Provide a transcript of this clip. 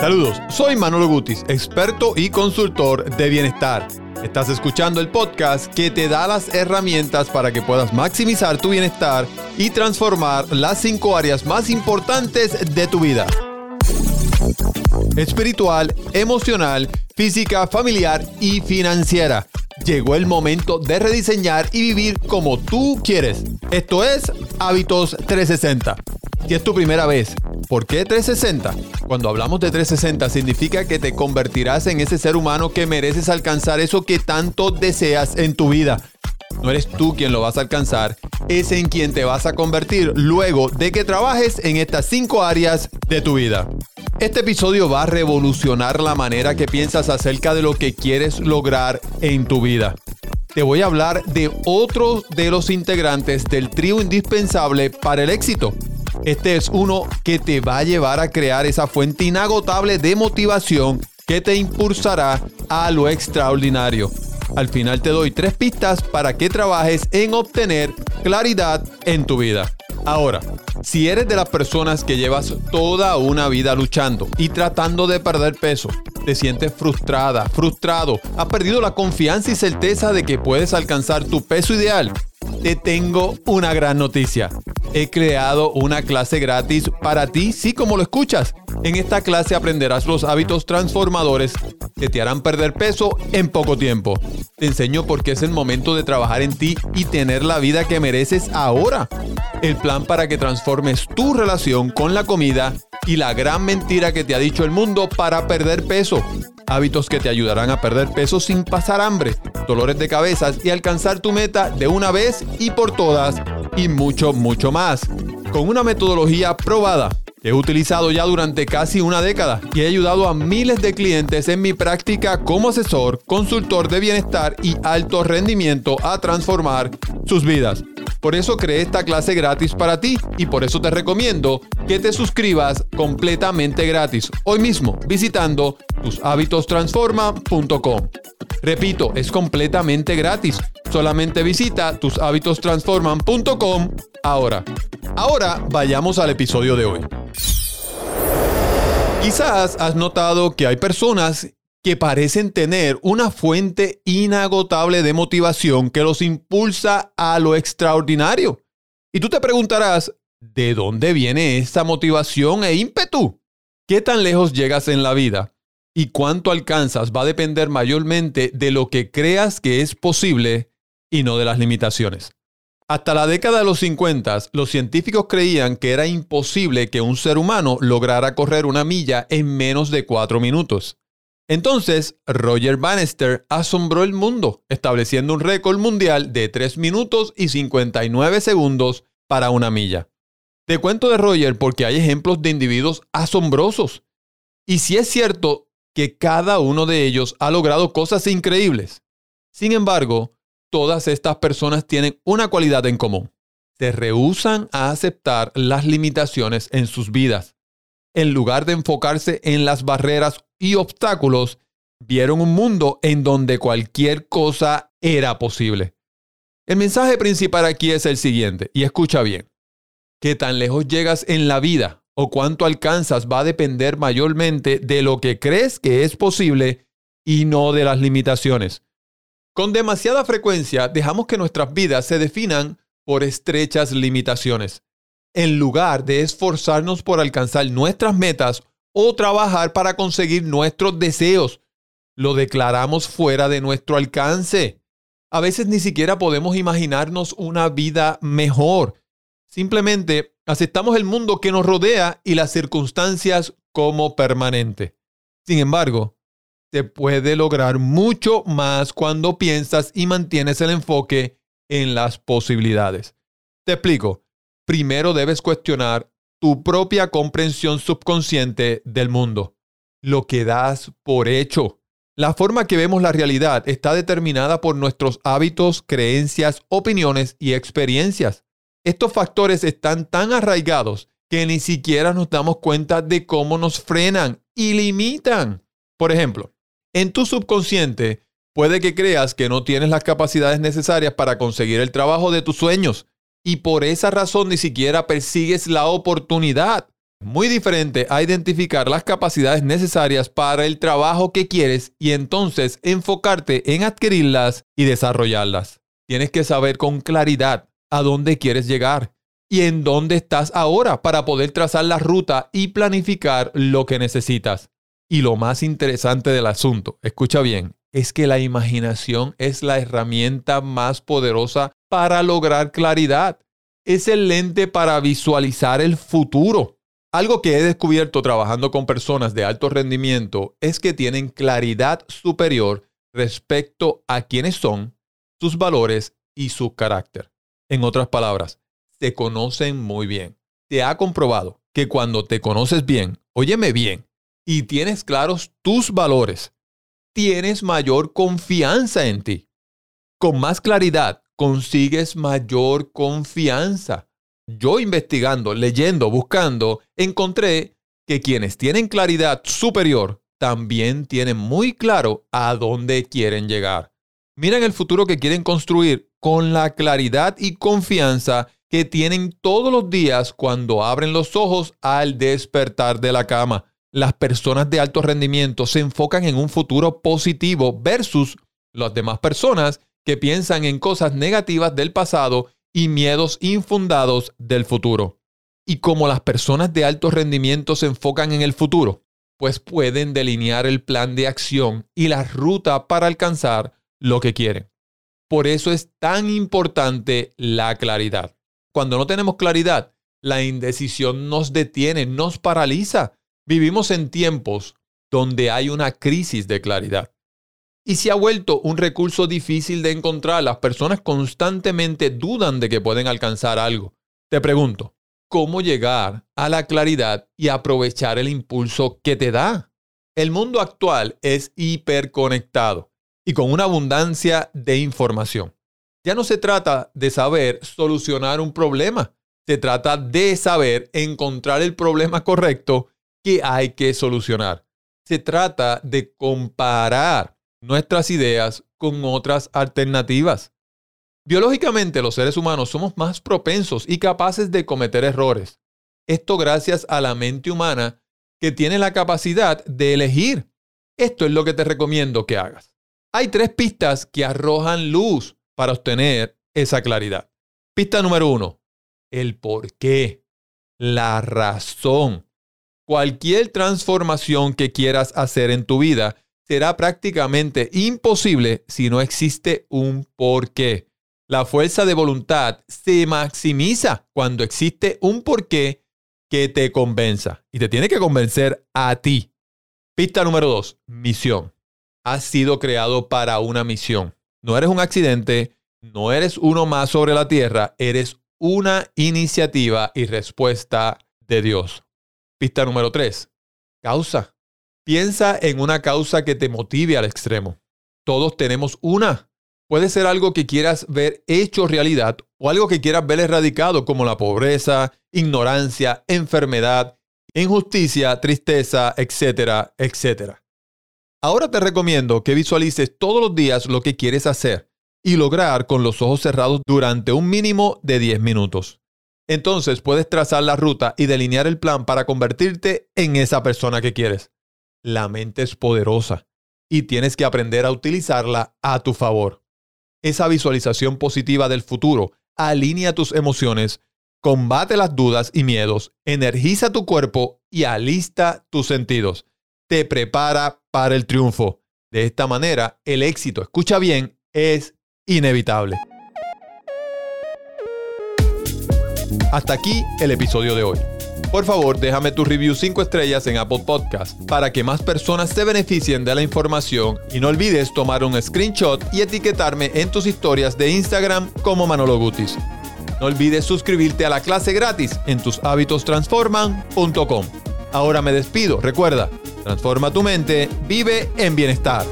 Saludos, soy Manolo Gutis, experto y consultor de bienestar. Estás escuchando el podcast que te da las herramientas para que puedas maximizar tu bienestar y transformar las cinco áreas más importantes de tu vida. Espiritual, emocional, física, familiar y financiera. Llegó el momento de rediseñar y vivir como tú quieres. Esto es Hábitos 360. Si es tu primera vez, ¿por qué 360? Cuando hablamos de 360 significa que te convertirás en ese ser humano que mereces alcanzar eso que tanto deseas en tu vida. No eres tú quien lo vas a alcanzar, es en quien te vas a convertir luego de que trabajes en estas cinco áreas de tu vida. Este episodio va a revolucionar la manera que piensas acerca de lo que quieres lograr en tu vida. Te voy a hablar de otro de los integrantes del trío indispensable para el éxito. Este es uno que te va a llevar a crear esa fuente inagotable de motivación que te impulsará a lo extraordinario. Al final te doy tres pistas para que trabajes en obtener claridad en tu vida. Ahora, si eres de las personas que llevas toda una vida luchando y tratando de perder peso, te sientes frustrada, frustrado, has perdido la confianza y certeza de que puedes alcanzar tu peso ideal, te tengo una gran noticia. He creado una clase gratis para ti, sí como lo escuchas. En esta clase aprenderás los hábitos transformadores que te harán perder peso en poco tiempo. Te enseño por qué es el momento de trabajar en ti y tener la vida que mereces ahora. El plan para que transformes tu relación con la comida y la gran mentira que te ha dicho el mundo para perder peso. Hábitos que te ayudarán a perder peso sin pasar hambre, dolores de cabezas y alcanzar tu meta de una vez y por todas y mucho, mucho más. Con una metodología probada He utilizado ya durante casi una década y he ayudado a miles de clientes en mi práctica como asesor, consultor de bienestar y alto rendimiento a transformar sus vidas. Por eso creé esta clase gratis para ti y por eso te recomiendo que te suscribas completamente gratis hoy mismo visitando tushabitostransforma.com. Repito, es completamente gratis. Solamente visita tushabitostransforman.com ahora. Ahora vayamos al episodio de hoy. Quizás has notado que hay personas que parecen tener una fuente inagotable de motivación que los impulsa a lo extraordinario. Y tú te preguntarás, ¿de dónde viene esa motivación e ímpetu? ¿Qué tan lejos llegas en la vida? ¿Y cuánto alcanzas? Va a depender mayormente de lo que creas que es posible y no de las limitaciones. Hasta la década de los 50, los científicos creían que era imposible que un ser humano lograra correr una milla en menos de cuatro minutos. Entonces, Roger Bannister asombró el mundo, estableciendo un récord mundial de 3 minutos y 59 segundos para una milla. Te cuento de Roger porque hay ejemplos de individuos asombrosos. Y si es cierto que cada uno de ellos ha logrado cosas increíbles. Sin embargo, todas estas personas tienen una cualidad en común. Se rehusan a aceptar las limitaciones en sus vidas. En lugar de enfocarse en las barreras y obstáculos, vieron un mundo en donde cualquier cosa era posible. El mensaje principal aquí es el siguiente, y escucha bien. ¿Qué tan lejos llegas en la vida o cuánto alcanzas va a depender mayormente de lo que crees que es posible y no de las limitaciones. Con demasiada frecuencia dejamos que nuestras vidas se definan por estrechas limitaciones, en lugar de esforzarnos por alcanzar nuestras metas o trabajar para conseguir nuestros deseos. Lo declaramos fuera de nuestro alcance. A veces ni siquiera podemos imaginarnos una vida mejor. Simplemente aceptamos el mundo que nos rodea y las circunstancias como permanente. Sin embargo, se puede lograr mucho más cuando piensas y mantienes el enfoque en las posibilidades. Te explico. Primero debes cuestionar tu propia comprensión subconsciente del mundo, lo que das por hecho. La forma que vemos la realidad está determinada por nuestros hábitos, creencias, opiniones y experiencias. Estos factores están tan arraigados que ni siquiera nos damos cuenta de cómo nos frenan y limitan. Por ejemplo, en tu subconsciente puede que creas que no tienes las capacidades necesarias para conseguir el trabajo de tus sueños y por esa razón ni siquiera persigues la oportunidad. Muy diferente a identificar las capacidades necesarias para el trabajo que quieres y entonces enfocarte en adquirirlas y desarrollarlas. Tienes que saber con claridad a dónde quieres llegar y en dónde estás ahora para poder trazar la ruta y planificar lo que necesitas. Y lo más interesante del asunto, escucha bien, es que la imaginación es la herramienta más poderosa para lograr claridad. Es el lente para visualizar el futuro. Algo que he descubierto trabajando con personas de alto rendimiento es que tienen claridad superior respecto a quiénes son, sus valores y su carácter. En otras palabras, se conocen muy bien. Te ha comprobado que cuando te conoces bien, óyeme bien, y tienes claros tus valores, tienes mayor confianza en ti. Con más claridad consigues mayor confianza. Yo investigando, leyendo, buscando, encontré que quienes tienen claridad superior también tienen muy claro a dónde quieren llegar. Miren el futuro que quieren construir con la claridad y confianza que tienen todos los días cuando abren los ojos al despertar de la cama. Las personas de alto rendimiento se enfocan en un futuro positivo versus las demás personas que piensan en cosas negativas del pasado y miedos infundados del futuro. Y como las personas de alto rendimiento se enfocan en el futuro, pues pueden delinear el plan de acción y la ruta para alcanzar lo que quieren. Por eso es tan importante la claridad. Cuando no tenemos claridad, la indecisión nos detiene, nos paraliza. Vivimos en tiempos donde hay una crisis de claridad. Y se ha vuelto un recurso difícil de encontrar. Las personas constantemente dudan de que pueden alcanzar algo. Te pregunto, ¿cómo llegar a la claridad y aprovechar el impulso que te da? El mundo actual es hiperconectado y con una abundancia de información. Ya no se trata de saber solucionar un problema, se trata de saber encontrar el problema correcto que hay que solucionar. Se trata de comparar nuestras ideas con otras alternativas. Biológicamente los seres humanos somos más propensos y capaces de cometer errores. Esto gracias a la mente humana que tiene la capacidad de elegir. Esto es lo que te recomiendo que hagas. Hay tres pistas que arrojan luz para obtener esa claridad. Pista número uno, el por qué, la razón. Cualquier transformación que quieras hacer en tu vida será prácticamente imposible si no existe un por qué. La fuerza de voluntad se maximiza cuando existe un porqué que te convenza y te tiene que convencer a ti. Pista número dos, misión. Has sido creado para una misión. No eres un accidente, no eres uno más sobre la tierra, eres una iniciativa y respuesta de Dios. Pista número 3. Causa. Piensa en una causa que te motive al extremo. Todos tenemos una. Puede ser algo que quieras ver hecho realidad o algo que quieras ver erradicado como la pobreza, ignorancia, enfermedad, injusticia, tristeza, etcétera, etcétera. Ahora te recomiendo que visualices todos los días lo que quieres hacer y lograr con los ojos cerrados durante un mínimo de 10 minutos. Entonces puedes trazar la ruta y delinear el plan para convertirte en esa persona que quieres. La mente es poderosa y tienes que aprender a utilizarla a tu favor. Esa visualización positiva del futuro alinea tus emociones, combate las dudas y miedos, energiza tu cuerpo y alista tus sentidos te prepara para el triunfo. De esta manera, el éxito, escucha bien, es inevitable. Hasta aquí el episodio de hoy. Por favor, déjame tu review 5 estrellas en Apple Podcast para que más personas se beneficien de la información y no olvides tomar un screenshot y etiquetarme en tus historias de Instagram como Manolo Gutis. No olvides suscribirte a la clase gratis en tushabitostransforman.com. Ahora me despido, recuerda, Transforma tu mente, vive en bienestar.